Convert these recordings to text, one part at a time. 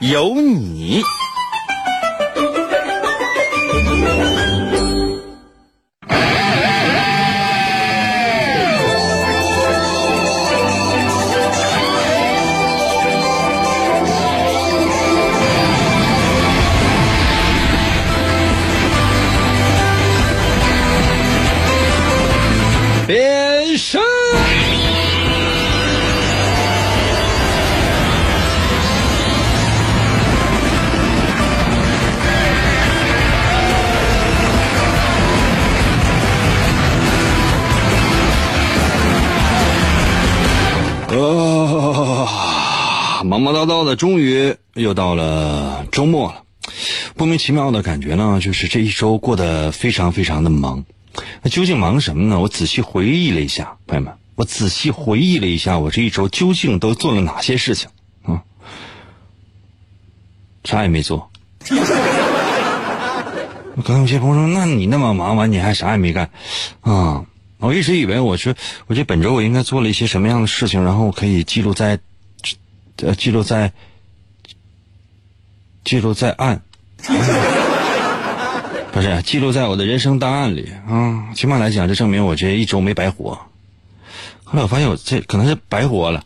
有你。忙忙叨叨的，终于又到了周末了。莫名其妙的感觉呢，就是这一周过得非常非常的忙。那究竟忙什么呢？我仔细回忆了一下，朋友们，我仔细回忆了一下，我这一周究竟都做了哪些事情啊？啥也没做。刚才有些朋友说：“那你那么忙完，你还啥也没干啊？”我一直以为我是我这本周我应该做了一些什么样的事情，然后可以记录在呃记录在记录在案。不是记录在我的人生档案里啊，起码来讲，这证明我这一周没白活。后来我发现，我这可能是白活了。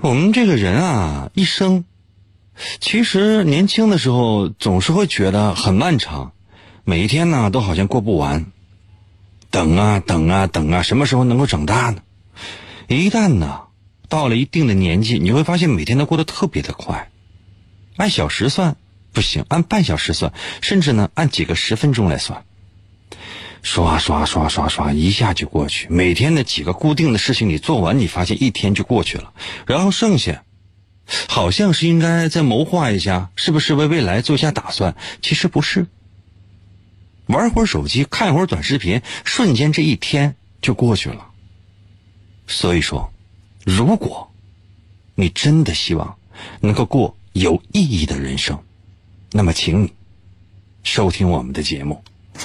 我们这个人啊，一生其实年轻的时候总是会觉得很漫长，每一天呢都好像过不完，等啊等啊等啊，什么时候能够长大呢？一旦呢到了一定的年纪，你会发现每天都过得特别的快，按小时算。不行，按半小时算，甚至呢，按几个十分钟来算，刷刷刷刷刷，一下就过去。每天的几个固定的事情你做完，你发现一天就过去了。然后剩下，好像是应该再谋划一下，是不是为未来做一下打算？其实不是，玩会儿手机，看会儿短视频，瞬间这一天就过去了。所以说，如果你真的希望能够过有意义的人生。那么，请你收听我们的节目。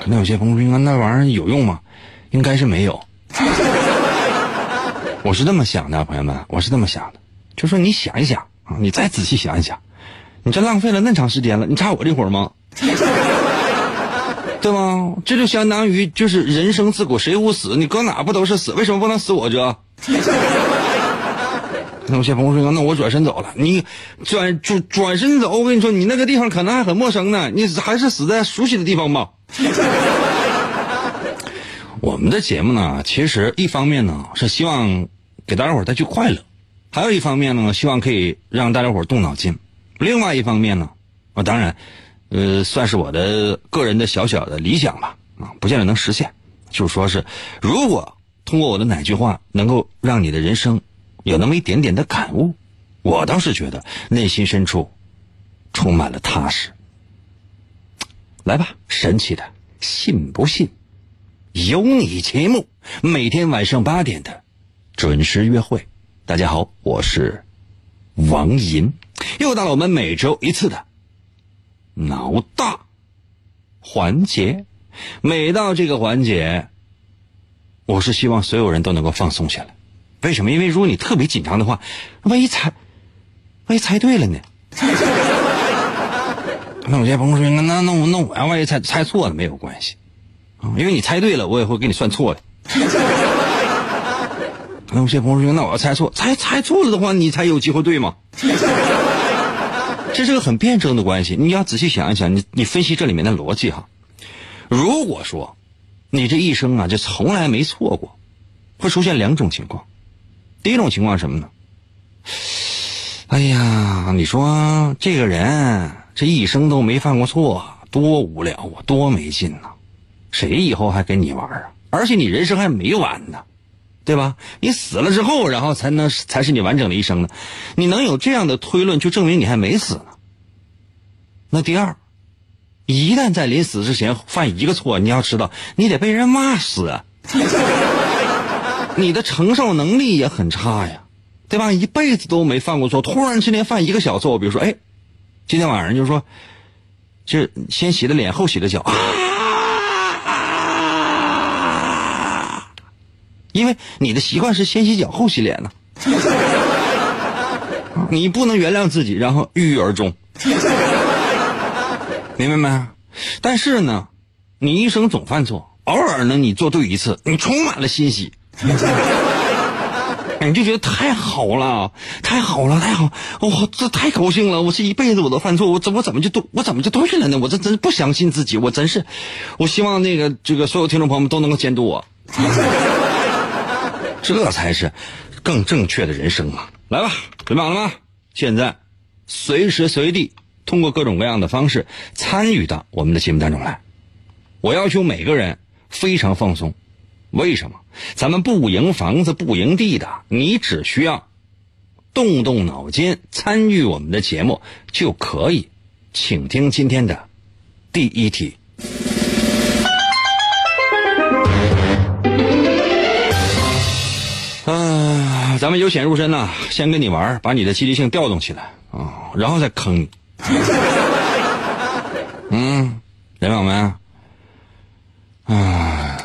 可能有些朋友说：“那玩意儿有用吗？”应该是没有。我是这么想的，朋友们，我是这么想的，就说你想一想啊，你再仔细想一想，你这浪费了那长时间了，你差我这会儿吗？对吗？这就相当于就是人生自古谁无死，你搁哪不都是死？为什么不能死我这？有些朋友说：“那我转身走了。”你转转转身走，我跟你说，你那个地方可能还很陌生呢。你还是死在熟悉的地方吧。我们的节目呢，其实一方面呢是希望给大家伙带去快乐，还有一方面呢，希望可以让大家伙动脑筋。另外一方面呢，啊，当然，呃，算是我的个人的小小的理想吧，啊，不见得能实现。就是说是，如果通过我的哪句话能够让你的人生。有那么一点点的感悟，我倒是觉得内心深处充满了踏实。来吧，神奇的，信不信？有你节目，每天晚上八点的准时约会。大家好，我是王银，又到了我们每周一次的脑大环节。每到这个环节，我是希望所有人都能够放松下来。为什么？因为如果你特别紧张的话，万一猜，万一猜对了呢？那有些朋友说：“那那那我那我要万一猜猜错了没有关系啊，因为你猜对了，我也会给你算错的。”那有些朋友说：“那我要猜错，猜猜错了的话，你才有机会对吗？”这是个很辩证的关系，你要仔细想一想，你你分析这里面的逻辑哈。如果说你这一生啊，就从来没错过，会出现两种情况。第一种情况什么呢？哎呀，你说这个人这一生都没犯过错，多无聊啊，多没劲呐！谁以后还跟你玩啊？而且你人生还没完呢，对。吧？你死了之后，然后才能才是你完整的一生呢。你能有这样的推论，就证明你还没死。那第二，一旦在临死之前犯一个错，你要知道，你得被人骂死啊！你的承受能力也很差呀，对吧？一辈子都没犯过错，突然之间犯一个小错，比如说，哎，今天晚上就说，就先洗的脸，后洗的脚啊，因为你的习惯是先洗脚后洗脸呢，你不能原谅自己，然后郁郁而终，明白没？但是呢，你一生总犯错，偶尔呢你做对一次，你充满了欣喜。你就觉得太好了，太好了，太好！我，这太高兴了！我这一辈子我都犯错，我怎我怎么就都我怎么就对了呢？我这真不相信自己，我真是，我希望那个这个所有听众朋友们都能够监督我，这才是更正确的人生啊！来吧，准备好了吗？现在随时随地通过各种各样的方式参与到我们的节目当中来。我要求每个人非常放松。为什么？咱们不赢房子不赢地的，你只需要动动脑筋参与我们的节目就可以。请听今天的第一题。啊，咱们由浅入深呐，先跟你玩，把你的积极性调动起来啊，然后再坑你。嗯，人友们，啊。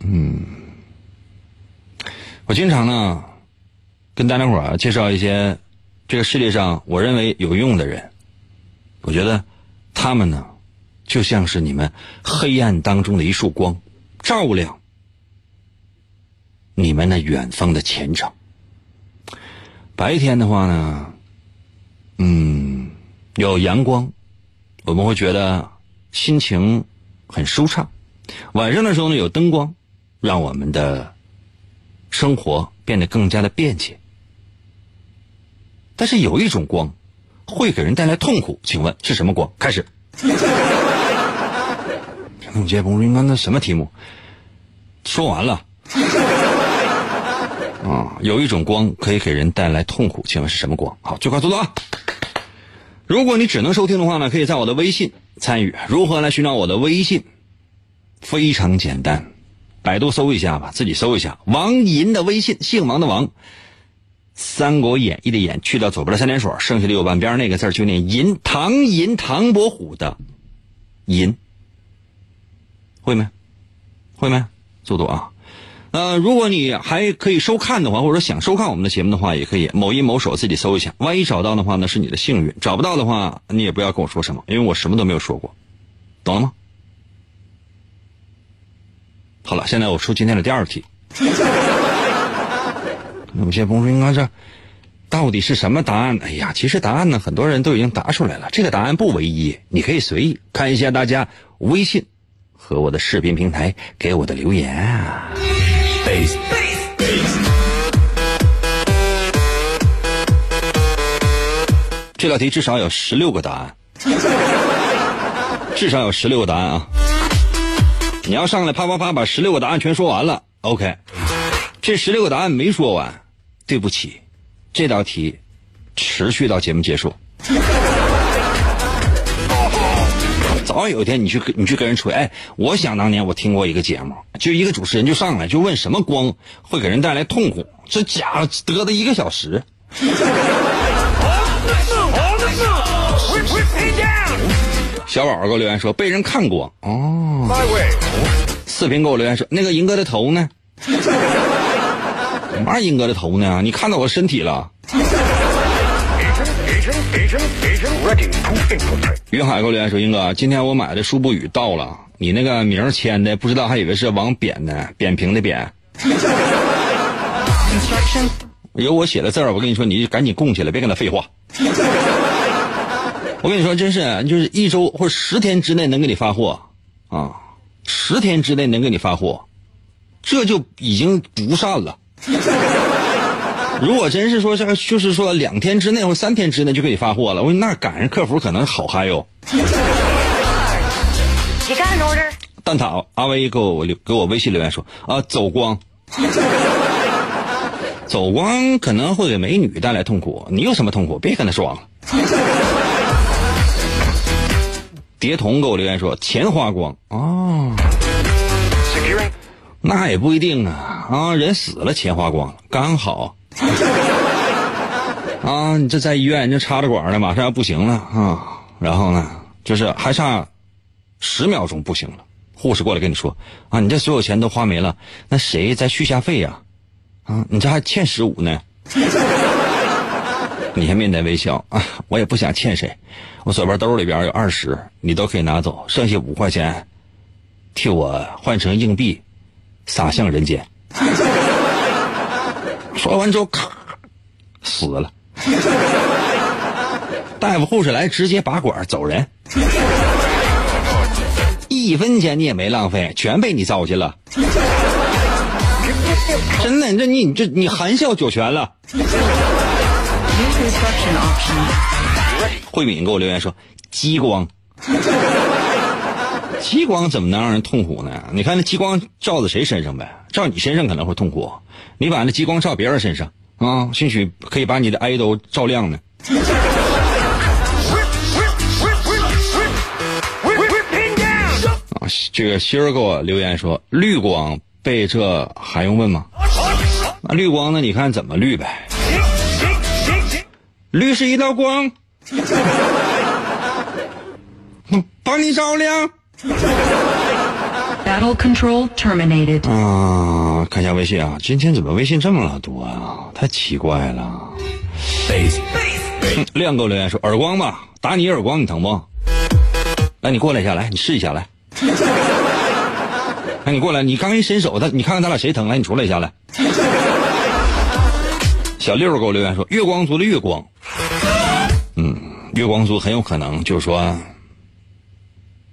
嗯，我经常呢跟大家伙介绍一些这个世界上我认为有用的人，我觉得他们呢就像是你们黑暗当中的一束光，照亮你们那远方的前程。白天的话呢，嗯，有阳光，我们会觉得心情很舒畅；晚上的时候呢，有灯光。让我们的生活变得更加的便捷，但是有一种光会给人带来痛苦，请问是什么光？开始。我接不应该那什么题目？说完了。啊，有一种光可以给人带来痛苦，请问是什么光？好，最快速度啊！如果你只能收听的话呢，可以在我的微信参与。如何来寻找我的微信？非常简单。百度搜一下吧，自己搜一下王银的微信，姓王的王，《三国演义》的演去掉左边的三点水，剩下的右半边那个字就念银，唐银，唐伯虎的银，会没？会没？速度啊！呃，如果你还可以收看的话，或者想收看我们的节目的话，也可以某音某手自己搜一下。万一找到的话，呢是你的幸运；找不到的话，你也不要跟我说什么，因为我什么都没有说过，懂了吗？好了，现在我出今天的第二题。有些朋友说：“应该是到底是什么答案？”哎呀，其实答案呢，很多人都已经答出来了。这个答案不唯一，你可以随意看一下大家微信和我的视频平台给我的留言啊。这道题至少有十六个答案，至少有十六个答案啊。你要上来啪啪啪把十六个答案全说完了，OK。这十六个答案没说完，对不起，这道题持续到节目结束。早晚有一天你去你去跟人吹，哎，我想当年我听过一个节目，就一个主持人就上来就问什么光会给人带来痛苦，这家伙嘚的一个小时。小宝给我留言说被人看过哦。四平给我留言说那个银哥的头呢？什么银哥的头呢？你看到我身体了？云海给我留言说英哥，今天我买的书不语到了，你那个名签的不知道还以为是王扁呢，扁平的扁。有我写的字儿，我跟你说，你就赶紧供起来，别跟他废话。我跟你说，真是就是一周或者十天之内能给你发货，啊，十天之内能给你发货，这就已经不善了。如果真是说这个，就是说两天之内或三天之内就给你发货了，我说那赶上客服可能好嗨哟。你干什么蛋挞阿威给我留给我微信留言说啊，走光，走光可能会给美女带来痛苦，你有什么痛苦？别跟他装了。蝶童给我留言说钱花光。哦，那也不一定啊。啊，人死了钱花光了，刚好。啊，你这在医院这插着管呢，马上要不行了啊，然后呢，就是还差十秒钟不行了，护士过来跟你说啊，你这所有钱都花没了，那谁再续下费呀？啊，你这还欠十五呢。你还面带微笑啊，我也不想欠谁，我左边兜里边有二十，你都可以拿走，剩下五块钱，替我换成硬币，撒向人间。说完之后，咔，死了。大夫护士来，直接拔管走人，一分钱你也没浪费，全被你糟践了。真的，这你你这你含笑九泉了。慧敏给我留言说：“激光，激光怎么能让人痛苦呢？你看那激光照在谁身上呗？照你身上可能会痛苦，你把那激光照别人身上啊，兴许可以把你的爱都照亮呢。”啊，这个心儿给我留言说：“绿光被这还用问吗？那绿光呢？你看怎么绿呗？”绿是一道光，帮你照亮。Battle control terminated. 啊，看一下微信啊，今天怎么微信这么多啊？太奇怪了。嗯亮哥留言说耳光吧，打你一耳光你疼不？来，你过来一下，来，你试一下，来。来，你过来，你刚一伸手，他你看看咱俩谁疼？来，你出来一下来。小六给我留言说月光族的月光，嗯，月光族很有可能就是说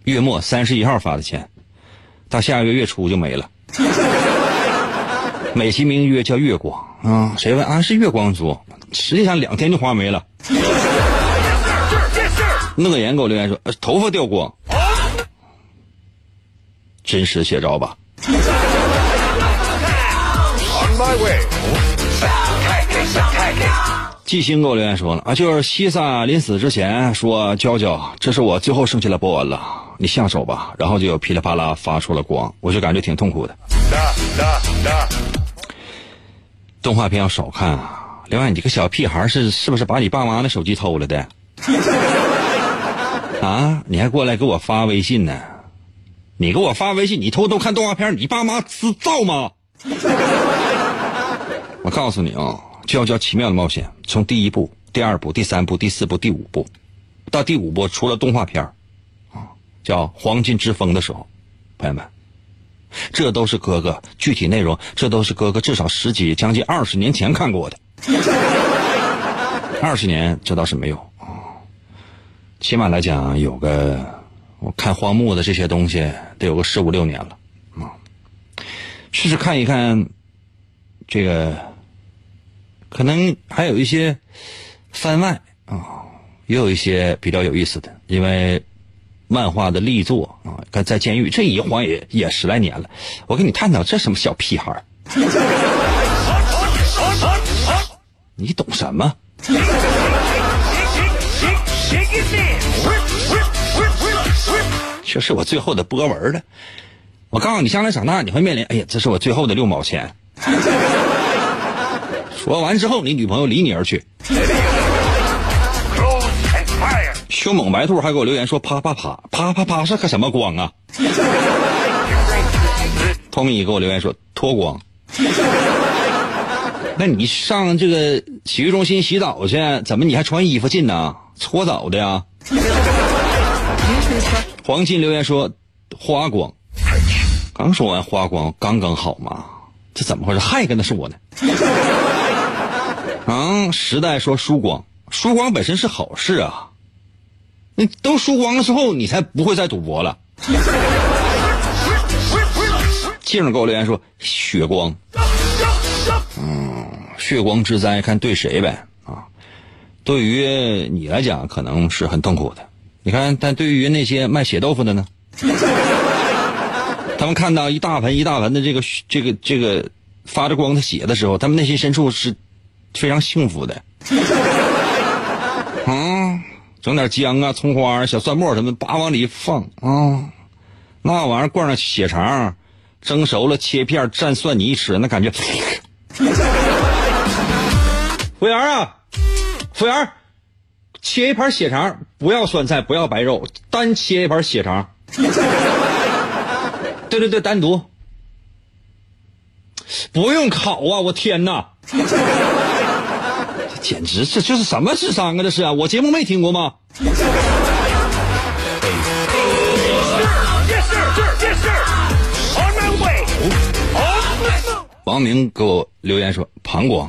月末三十一号发的钱，到下个月月初就没了。美其名曰叫月光啊，谁问啊是月光族，实际上两天就花没了。乐言给我留言说、呃头发掉光，真实写照吧。On my way。季星给我留言说了啊，就是西萨临死之前说：“娇娇，这是我最后剩下的波纹了，你下手吧。”然后就噼里啪啦发出了光，我就感觉挺痛苦的。动画片要少看啊。另外，你这个小屁孩是是不是把你爸妈的手机偷了的？啊，你还过来给我发微信呢？你给我发微信，你偷偷看动画片，你爸妈知道吗？我告诉你啊，《就要叫奇妙的冒险》从第一部、第二部、第三部、第四部、第五部，到第五部除了动画片啊，叫《黄金之风》的时候，朋友们，这都是哥哥具体内容，这都是哥哥至少十几、将近二十年前看过的。二十年这倒是没有啊，起码来讲有个我看荒木的这些东西得有个十五六年了啊，试试看一看这个。可能还有一些番外啊，也有一些比较有意思的，因为漫画的力作啊，看在监狱这一晃也也十来年了，我跟你探讨这什么小屁孩儿你懂什么？这是我最后的波纹了。我告诉你，将来长大你会面临，哎呀，这是我最后的六毛钱。说完之后，你女朋友离你而去。凶猛白兔还给我留言说啪啪啪啪啪啪是个什么光啊？？Tony 给我留言说脱光。那你上这个洗浴中心洗澡去，怎么你还穿衣服进呢？搓澡的呀？黄金留言说花光。刚说完花光，刚刚好嘛？这怎么回事？还跟他说呢？啊！时代说输光，输光本身是好事啊。你都输光了之后，你才不会再赌博了。静儿给我留言说血光，嗯，血光之灾看对谁呗啊？对于你来讲可能是很痛苦的，你看，但对于那些卖血豆腐的呢？他们看到一大盆一大盆的这个这个这个发着光的血的时候，他们内心深处是非常幸福的。啊，整点姜啊、葱花、小蒜末什么的，叭往里一放啊，那玩意儿灌上血肠，蒸熟了切片蘸蒜泥吃，那感觉。服务员啊，服务员，切一盘血肠，不要酸菜，不要白肉，单切一盘血肠。对对对，单独。不用烤啊！我天哪，简直这这是什么智商啊！这是啊，我节目没听过吗？王明给我留言说：“膀胱。”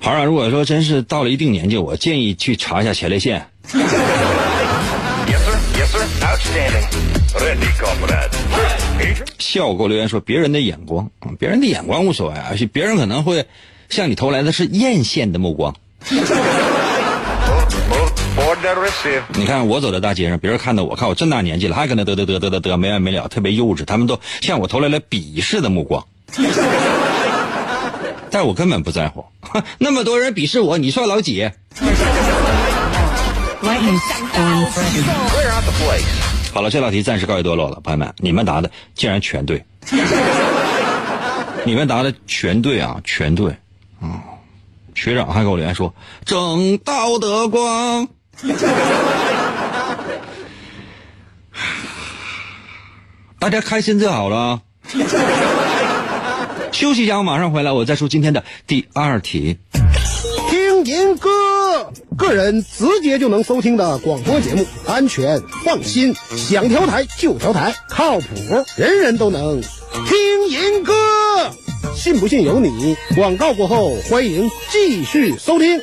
好啊，如果说真是到了一定年纪，我建议去查一下前列腺。笑给我留言说：“别人的眼光，别人的眼光无所谓啊，别人可能会向你投来的是艳羡的目光。你看我走在大街上，别人看到我，看我这么大年纪了，还跟那嘚嘚嘚嘚嘚嘚没完没了，特别幼稚，他们都向我投来了鄙视的目光。但我根本不在乎，那么多人鄙视我，你算老几？”好了，这道题暂时告一段落了，朋友们，你们答的竟然全对，你们答的全对啊，全对，啊，学长还给我留言说正道的光，大家开心就好了。休息一下，我马上回来，我再出今天的第二题。听银歌，个人直接就能收听的广播节目，安全放心，想调台就调台，靠谱，人人都能听银歌。信不信由你。广告过后，欢迎继续收听。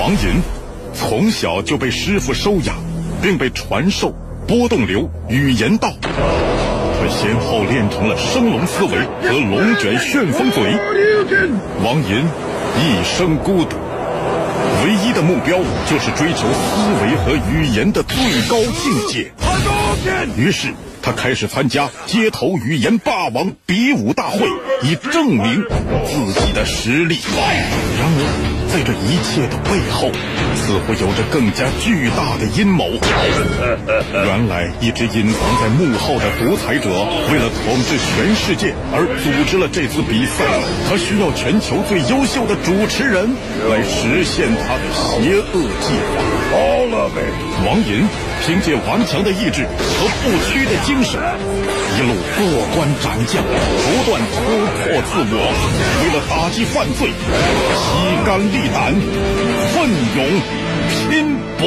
王银从小就被师傅收养，并被传授波动流语言道。他先后练成了升龙思维和龙卷旋风嘴。王银一生孤独，唯一的目标就是追求思维和语言的最高境界。于是他开始参加街头语言霸王比武大会，以证明自己的实力。然而。在这一切的背后，似乎有着更加巨大的阴谋。原来，一直隐藏在幕后的独裁者，为了统治全世界而组织了这次比赛。他需要全球最优秀的主持人来实现他的邪恶计划。王银凭借顽强的意志和不屈的精神。一路过关斩将，不断突破自我，为了打击犯罪，披肝沥胆，奋勇拼搏。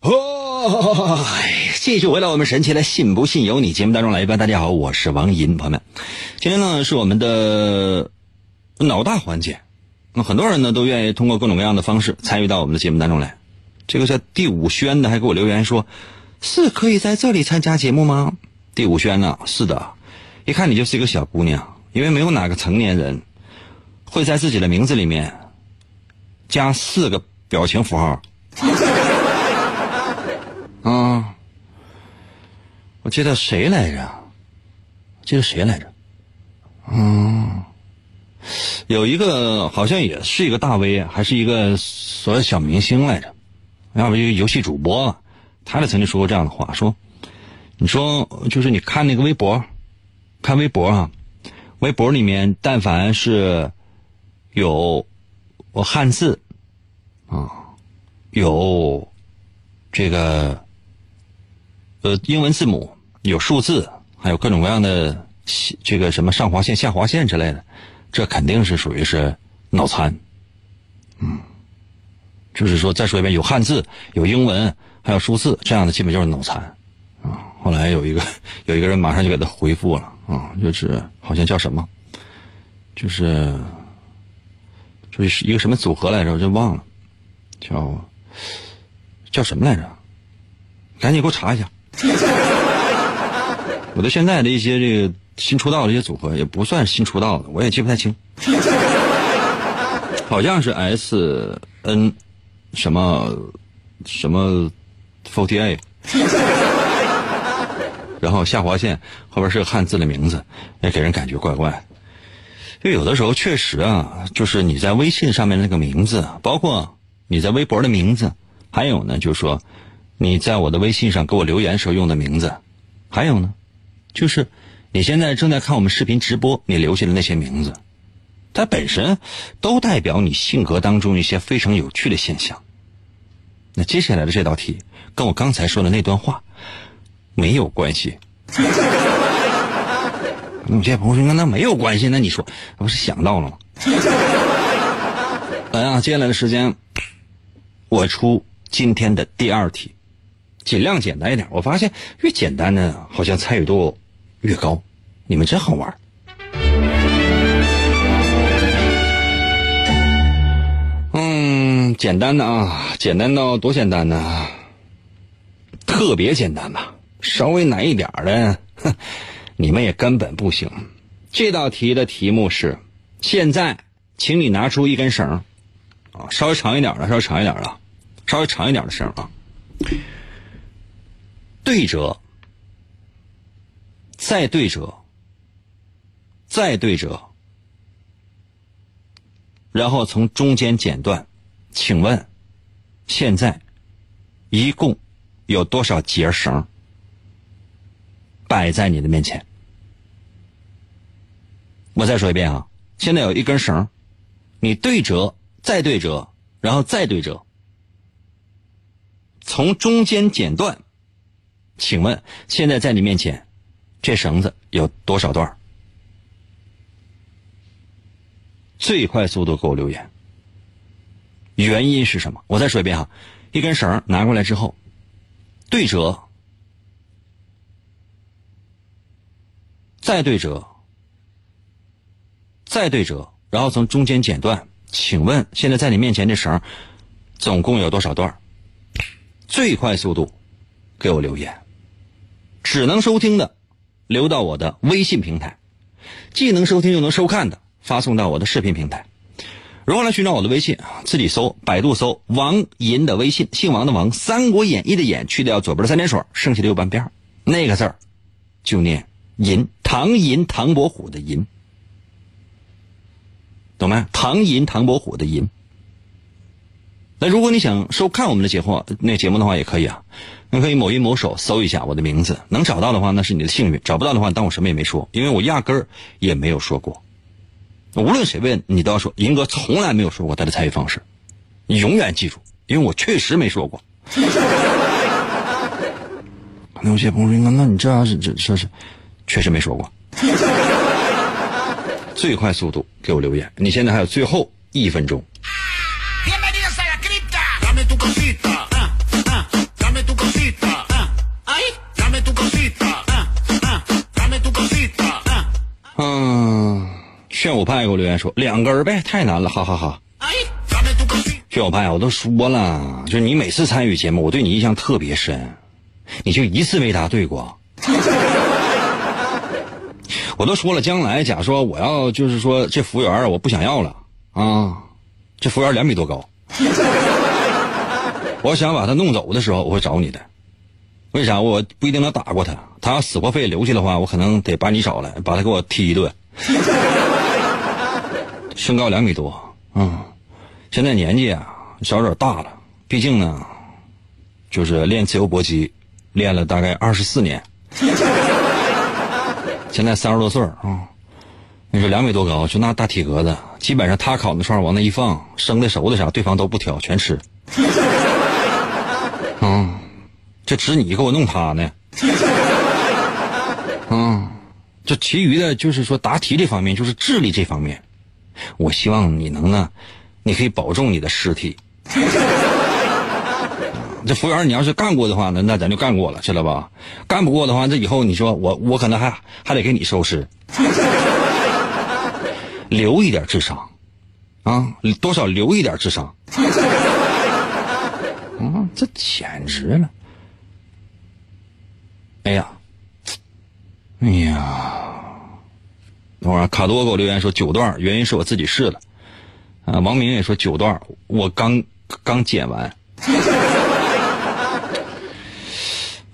哦，继续回到我们神奇的“信不信由你”节目当中来吧。大家好，我是王银，朋友们，今天呢是我们的脑大环节。那很多人呢都愿意通过各种各样的方式参与到我们的节目当中来。这个叫第五轩的还给我留言说。是可以在这里参加节目吗？第五轩呢？是的，一看你就是一个小姑娘，因为没有哪个成年人会在自己的名字里面加四个表情符号。啊，我记得谁来着？记得谁来着？嗯，有一个好像也是一个大 V，还是一个所谓小明星来着，要不就游戏主播。他俩曾经说过这样的话：说，你说就是你看那个微博，看微博啊，微博里面但凡是有我汉字啊，有这个呃英文字母，有数字，还有各种各样的这个什么上划线、下划线之类的，这肯定是属于是脑残。嗯，就是说，再说一遍，有汉字，有英文。还有数字这样的，基本就是脑残啊。后来有一个有一个人马上就给他回复了啊，就是好像叫什么，就是就是一个什么组合来着，我就忘了，叫叫什么来着？赶紧给我查一下。我对现在的一些这个新出道的一些组合也不算新出道的，我也记不太清。好像是 S N 什么什么。Forty eight，然后下划线后边是个汉字的名字，也给人感觉怪怪。就有的时候确实啊，就是你在微信上面那个名字，包括你在微博的名字，还有呢，就是说你在我的微信上给我留言时候用的名字，还有呢，就是你现在正在看我们视频直播，你留下的那些名字，它本身都代表你性格当中一些非常有趣的现象。那接下来的这道题跟我刚才说的那段话没有关系。有些朋友说那没有关系，那你说不是想到了吗？来啊，接下来的时间我出今天的第二题，尽量简单一点。我发现越简单的，好像参与度越高。你们真好玩。简单的啊，简单到多简单呢？特别简单吧，稍微难一点的，哼，你们也根本不行。这道题的题目是：现在，请你拿出一根绳啊，稍微长一点的，稍微长一点的，稍微长一点的绳啊，对折，再对折，再对折。然后从中间剪断，请问，现在一共有多少节绳摆在你的面前？我再说一遍啊，现在有一根绳，你对折，再对折，然后再对折，从中间剪断，请问现在在你面前，这绳子有多少段？最快速度给我留言。原因是什么？我再说一遍哈，一根绳拿过来之后，对折，再对折，再对折，然后从中间剪断。请问现在在你面前这绳总共有多少段？最快速度给我留言。只能收听的，留到我的微信平台；既能收听又能收看的。发送到我的视频平台。如何来寻找我的微信啊？自己搜，百度搜王银的微信，姓王的王，《三国演义》的演，去掉左边的三点水，剩下的右半边那个字儿就念银，唐银唐伯虎的银，懂没？唐银唐伯虎的银。那如果你想收看我们的节目，那节目的话也可以啊，你可以某音某手搜一下我的名字，能找到的话那是你的幸运，找不到的话当我什么也没说，因为我压根儿也没有说过。无论谁问你，都要说银哥从来没有说过他的参与方式，你永远记住，因为我确实没说过。那有些朋友说，那你这样是这这是确实没说过。最快速度给我留言，你现在还有最后一分钟。炫舞派给我留言说两根呗，太难了，哈哈哈。薛小派，我都说了，就是你每次参与节目，我对你印象特别深，你就一次没答对过。我都说了，将来假说我要就是说这服务员我不想要了啊，这服务员两米多高，我想把他弄走的时候，我会找你的。为啥？我不一定能打过他，他要死活非留下的话，我可能得把你找来，把他给我踢一顿。身高两米多，嗯，现在年纪啊，稍有点大了。毕竟呢，就是练自由搏击，练了大概二十四年，现在三十多岁啊。你说两米多高，就那大体格子，基本上他烤的串往那一放，生的熟的啥，对方都不挑，全吃。嗯，这指你给我弄他呢。嗯，这其余的就是说答题这方面，就是智力这方面。我希望你能呢，你可以保重你的尸体。这服务员，你要是干过的话呢，那咱就干过了，知道吧？干不过的话，这以后你说我我可能还还得给你收尸。留一点智商，啊，多少留一点智商。啊，这简直了！哎呀，哎呀。等会，卡多给我留言说九段，原因是我自己试的。啊，王明也说九段，我刚刚剪完。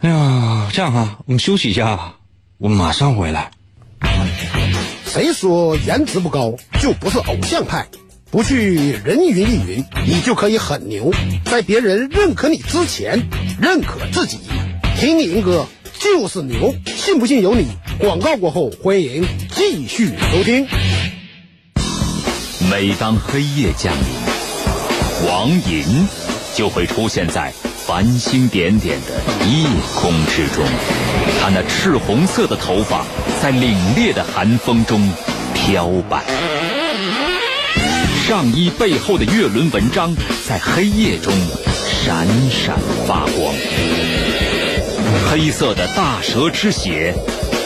哎呀，这样哈，我们休息一下，我马上回来。谁说颜值不高就不是偶像派？不去人云亦云，你就可以很牛。在别人认可你之前，认可自己。听银哥就是牛，信不信由你。广告过后，欢迎继续收听。每当黑夜降临，王银就会出现在繁星点点的夜空之中。他那赤红色的头发在凛冽的寒风中飘摆，上衣背后的月轮纹章在黑夜中闪闪发光。黑色的大蛇之血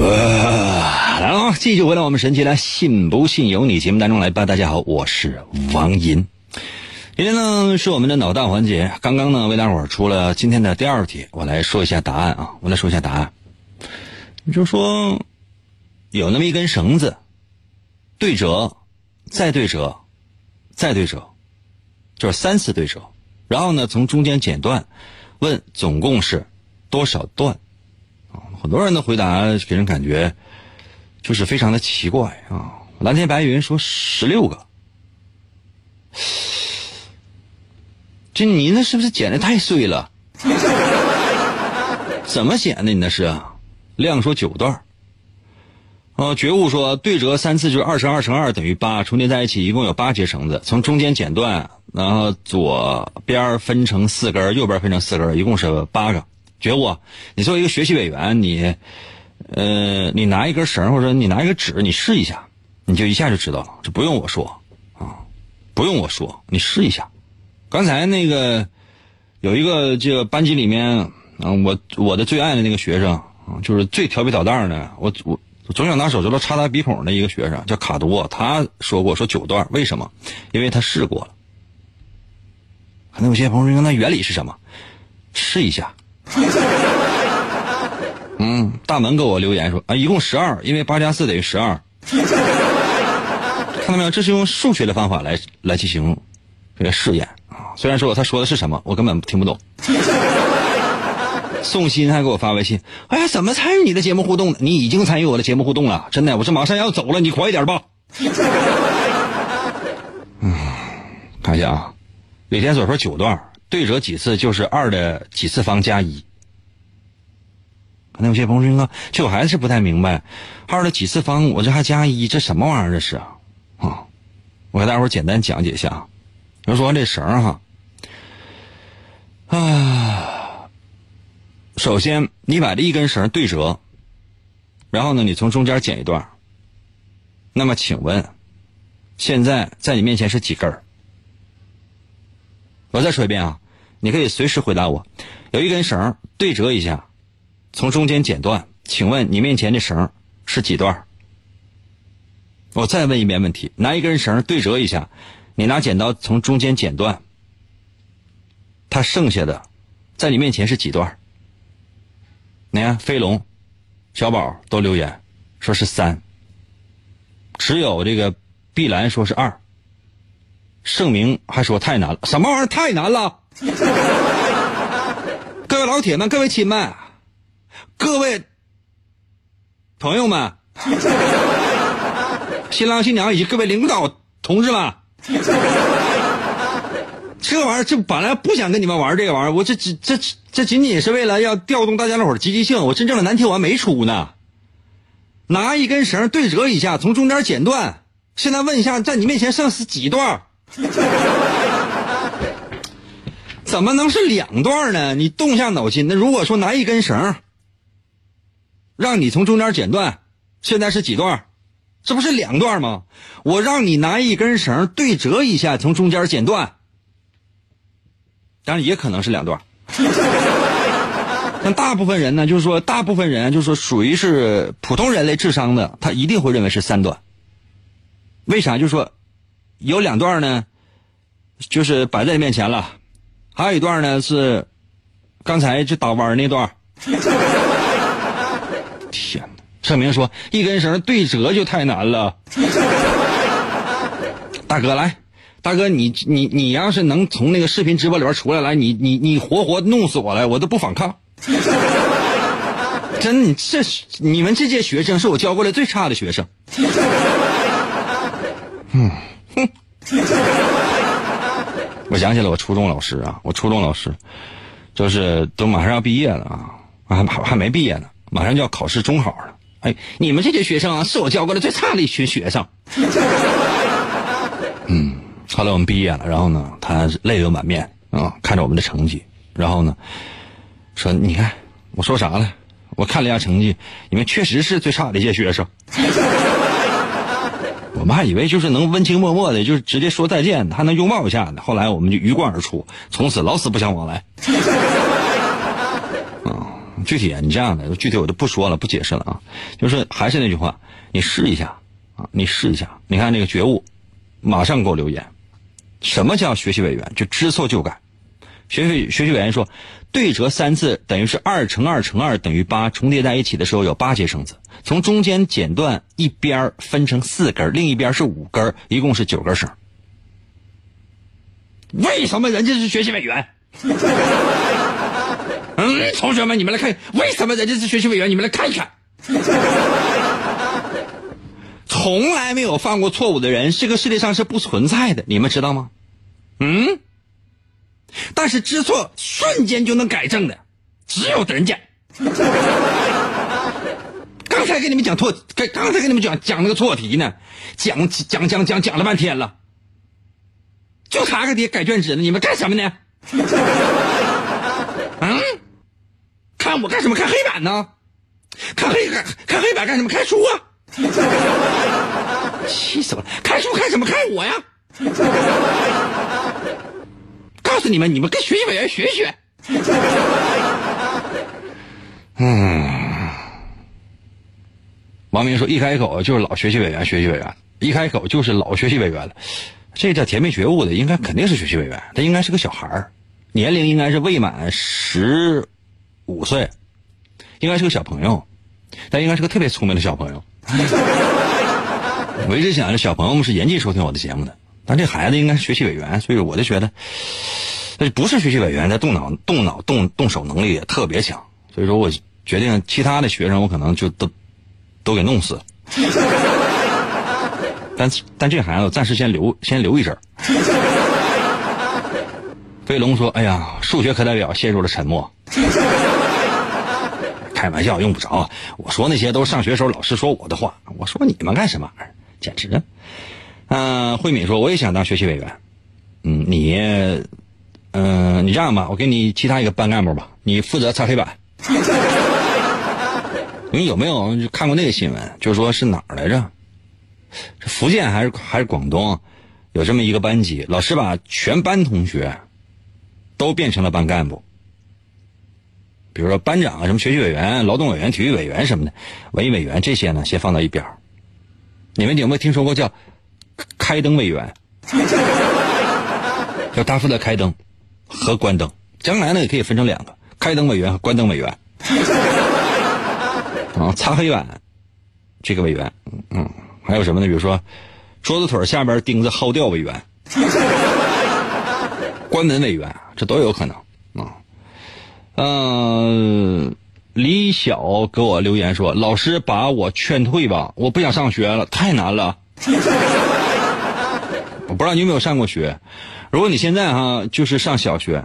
来啊，继续回到我们神奇的“信不信由你”节目当中来吧。大家好，我是王银。今天呢是我们的脑大环节，刚刚呢为大伙儿出了今天的第二题，我来说一下答案啊，我来说一下答案。你就说有那么一根绳子，对折，再对折，再对折，就是三次对折，然后呢从中间剪断，问总共是多少段？很多人的回答给人感觉就是非常的奇怪啊。蓝天白云说十六个。这你那是不是剪的太碎了？怎么剪的？你那是？亮说九段哦，觉悟说对折三次就是二乘二乘二等于八，重叠在一起一共有八节绳子，从中间剪断，然后左边分成四根，右边分成四根，一共是八个。觉悟，你作为一个学习委员，你，呃，你拿一根绳或者你拿一个纸，你试一下，你就一下就知道了，这不用我说啊，不用我说，你试一下。刚才那个有一个这个班级里面，我我的最爱的那个学生啊，就是最调皮捣蛋的，我我总想拿手指头插他鼻孔的一个学生，叫卡多。他说过说九段，为什么？因为他试过了。可能有些朋友说，那原理是什么？试一下。嗯，大门给我留言说啊，一共十二，因为八加四等于十二。看到没有？这是用数学的方法来来进行这个试验啊。虽然说他说的是什么，我根本听不懂。宋鑫还给我发微信，哎呀，怎么参与你的节目互动？你已经参与我的节目互动了，真的，我这马上要走了，你快一点吧。嗯，看一下啊，李天所说九段。对折几次就是二的几次方加一。可能有些朋友说，就我还是不太明白，二的几次方我这还加一，这什么玩意儿这是啊？我给大伙儿简单讲解一下。比如说这绳哈，啊，首先你把这一根绳对折，然后呢，你从中间剪一段。那么请问，现在在你面前是几根儿？我再说一遍啊，你可以随时回答我。有一根绳对折一下，从中间剪断，请问你面前的绳是几段？我再问一遍问题：拿一根绳对折一下，你拿剪刀从中间剪断，它剩下的在你面前是几段？你看飞龙、小宝都留言说是三，只有这个碧蓝说是二。盛明还说太难了，什么玩意儿太难了？各位老铁们，各位亲们，各位朋友们，新郎新娘以及各位领导同志们，这玩意儿这本来不想跟你们玩这个玩意儿，我这这这这仅仅是为了要调动大家伙的积极性。我真正的难题我还没出呢，拿一根绳对折一下，从中间剪断。现在问一下，在你面前剩是几段？怎么能是两段呢？你动下脑筋。那如果说拿一根绳，让你从中间剪断，现在是几段？这不是两段吗？我让你拿一根绳对折一下，从中间剪断，当然也可能是两段。但大部分人呢，就是说，大部分人就是说，属于是普通人类智商的，他一定会认为是三段。为啥？就是说，有两段呢，就是摆在面前了，还有一段呢是刚才就打弯那段。天哪！盛明说，一根绳对折就太难了。大哥来，大哥你你你要是能从那个视频直播里边出来，来你你你活活弄死我来，我都不反抗。真，你这你们这届学生是我教过的最差的学生。嗯，哼。我想起了我初中老师啊，我初中老师，就是都马上要毕业了啊，还还还没毕业呢，马上就要考试中考了。哎，你们这些学生啊，是我教过的最差的一群学生。嗯，后来我们毕业了，然后呢，他泪流满面啊，看着我们的成绩，然后呢，说：“你看，我说啥了？我看了一下成绩，你们确实是最差的一届学生。”我还以为就是能温情脉脉的，就是直接说再见，还能拥抱一下呢。后来我们就鱼贯而出，从此老死不相往来。啊，具体你这样的，具体我就不说了，不解释了啊。就是还是那句话，你试一下啊，你试一下。你看那个觉悟，马上给我留言。什么叫学习委员？就知错就改。学习学习委员说，对折三次等于是二乘二乘二等于八，重叠在一起的时候有八节绳子。从中间剪断一边分成四根，另一边是五根，一共是九根绳。为什么人家是学习委员？嗯，同学们，你们来看，为什么人家是学习委员？你们来看一看。从来没有犯过错误的人，这个世界上是不存在的，你们知道吗？嗯。但是知错瞬间就能改正的，只有人家。才给你们讲错，刚才给你们讲讲那个错题呢，讲讲讲讲讲了半天了，就差个题改卷纸呢，你们干什么呢？嗯，看我干什么？看黑板呢？看黑看看黑板干什么？看书啊！气死我了！看书看什么？看我呀！告诉你们，你们跟学习委员学学。嗯。王明说：“一开口就是老学习委员，学习委员，一开口就是老学习委员了。这叫甜蜜觉悟的，应该肯定是学习委员。他应该是个小孩儿，年龄应该是未满十五岁，应该是个小朋友，但应该是个特别聪明的小朋友。我一直想着小朋友们是严禁收听我的节目的，但这孩子应该是学习委员，所以我就觉得，那不是学习委员，他动脑、动脑、动动手能力也特别强。所以说我决定，其他的学生我可能就都。”都给弄死，但但这孩子暂时先留先留一阵儿。飞龙说：“哎呀，数学课代表陷入了沉默。开玩笑用不着，我说那些都是上学时候老师说我的话。我说你们干什么玩意儿？简直！嗯，慧敏说我也想当学习委员。嗯，你，嗯，你这样吧，我给你其他一个班干部吧，你负责擦黑板。”你有没有看过那个新闻？就是说是哪儿来着？福建还是还是广东？有这么一个班级，老师把全班同学都变成了班干部。比如说班长啊、什么学习委员、劳动委员、体育委员什么的，文艺委员这些呢，先放到一边你们有没有听说过叫开灯委员？叫他负责开灯和关灯。将来呢，也可以分成两个：开灯委员和关灯委员。啊，擦黑板，这个委员，嗯，还有什么呢？比如说，桌子腿下边钉子薅掉委员，关门委员，这都有可能啊。嗯，李晓给我留言说：“老师把我劝退吧，我不想上学了，太难了。”我不知道你有没有上过学。如果你现在哈就是上小学，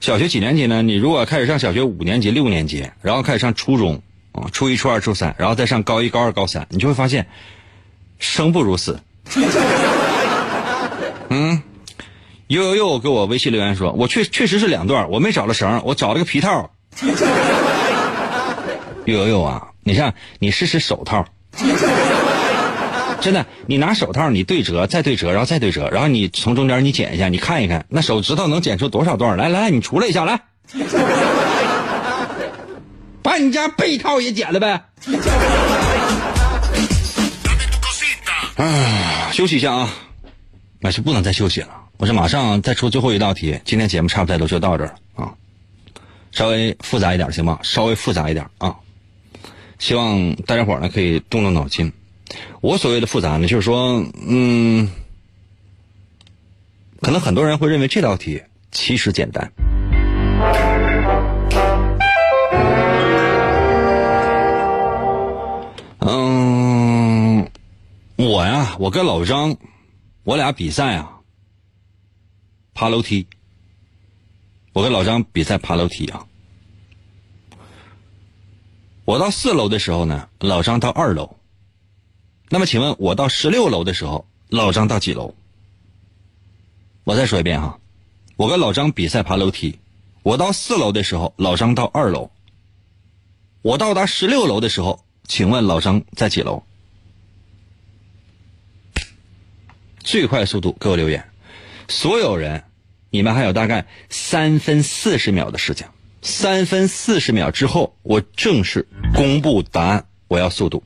小学几年级呢？你如果开始上小学五年级、六年级，然后开始上初中。啊，初一、初二、初三，然后再上高一、高二、高三，你就会发现，生不如死。嗯，又又又给我微信留言说，我确确实是两段，我没找了绳，我找了个皮套。又又又啊，你看，你试试手套，真的，你拿手套，你对折，再对折，然后再对折，然后你从中间你剪一下，你看一看，那手指头能剪出多少段？来来来，你出来一下来。把你家被套也剪了呗。啊，休息一下啊，那是不能再休息了。我是马上再出最后一道题，今天节目差不多就到这儿啊，稍微复杂一点行吗？稍微复杂一点啊，希望大家伙呢可以动动脑筋。我所谓的复杂呢，就是说，嗯，可能很多人会认为这道题其实简单。我呀，我跟老张，我俩比赛啊，爬楼梯。我跟老张比赛爬楼梯啊。我到四楼的时候呢，老张到二楼。那么，请问我到十六楼的时候，老张到几楼？我再说一遍哈，我跟老张比赛爬楼梯，我到四楼的时候，老张到二楼。我到达十六楼的时候，请问老张在几楼？最快速度给我留言，所有人，你们还有大概三分四十秒的时间，三分四十秒之后，我正式公布答案。我要速度。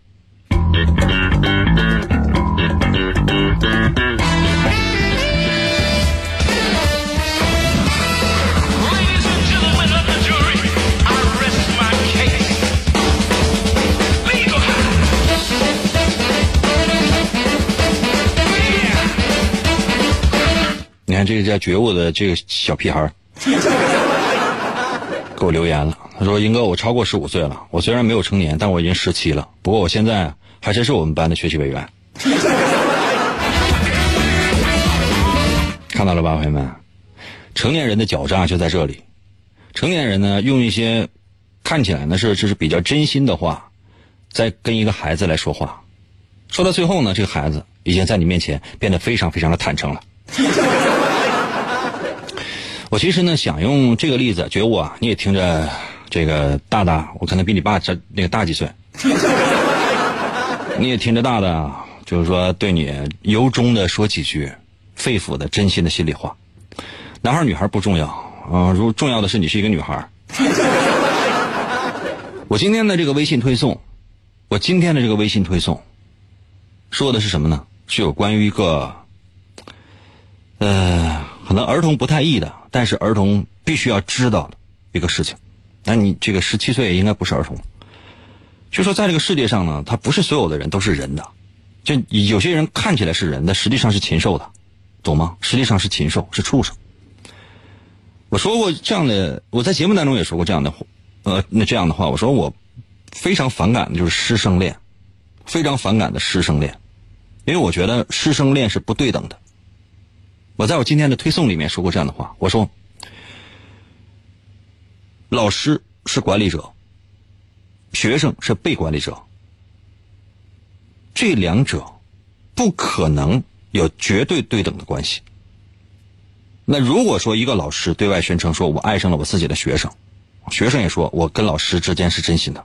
看这个叫觉悟的这个小屁孩儿 给我留言了，他说：“英哥，我超过十五岁了，我虽然没有成年，但我已经十七了。不过我现在还真是我们班的学习委员。”看到了吧，朋友们？成年人的狡诈就在这里。成年人呢，用一些看起来呢是就是比较真心的话，在跟一个孩子来说话。说到最后呢，这个孩子已经在你面前变得非常非常的坦诚了。我其实呢想用这个例子，觉悟啊，你也听着这个大大，我可能比你爸这那个大几岁，你也听着大大，就是说对你由衷的说几句肺腑的真心的心里话。男孩女孩不重要啊，如重要的是你是一个女孩。我今天的这个微信推送，我今天的这个微信推送，说的是什么呢？是有关于一个。呃，可能儿童不太易的，但是儿童必须要知道的一个事情。那你这个十七岁应该不是儿童。就说在这个世界上呢，他不是所有的人都是人的，就有些人看起来是人的，实际上是禽兽的，懂吗？实际上是禽兽，是畜生。我说过这样的，我在节目当中也说过这样的话，呃，那这样的话，我说我非常反感的就是师生恋，非常反感的师生恋，因为我觉得师生恋是不对等的。我在我今天的推送里面说过这样的话，我说，老师是管理者，学生是被管理者，这两者不可能有绝对对等的关系。那如果说一个老师对外宣称说我爱上了我自己的学生，学生也说我跟老师之间是真心的。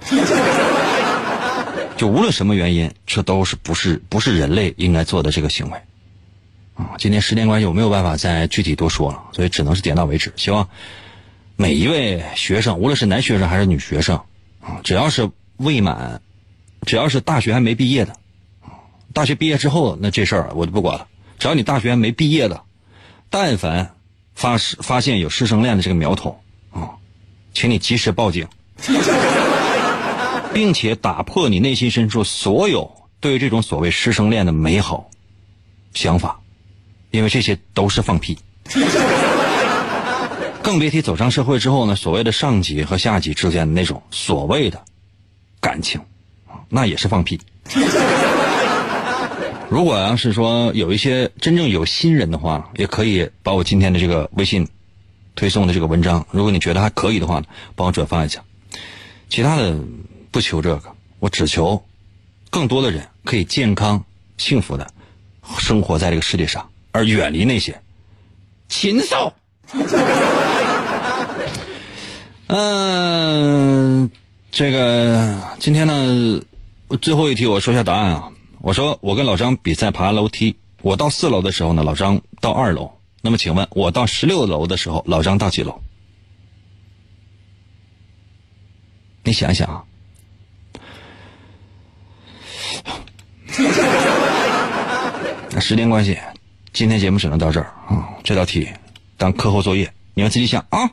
就无论什么原因，这都是不是不是人类应该做的这个行为啊！今天时间关系，我没有办法再具体多说了，所以只能是点到为止。希望每一位学生，无论是男学生还是女学生啊，只要是未满，只要是大学还没毕业的大学毕业之后那这事儿我就不管了。只要你大学还没毕业的，但凡发发现有师生恋的这个苗头啊，请你及时报警。并且打破你内心深处所有对这种所谓师生恋的美好想法，因为这些都是放屁。更别提走上社会之后呢，所谓的上级和下级之间的那种所谓的感情，那也是放屁。如果要是说有一些真正有心人的话，也可以把我今天的这个微信推送的这个文章，如果你觉得还可以的话，帮我转发一下。其他的不求这个，我只求更多的人可以健康、幸福的生活在这个世界上，而远离那些禽兽。嗯，这个今天呢，最后一题我说一下答案啊。我说我跟老张比赛爬楼梯，我到四楼的时候呢，老张到二楼。那么请问，我到十六楼的时候，老张到几楼？你想想啊。时间关系，今天节目只能到这儿啊。这道题当课后作业，你们自己想啊。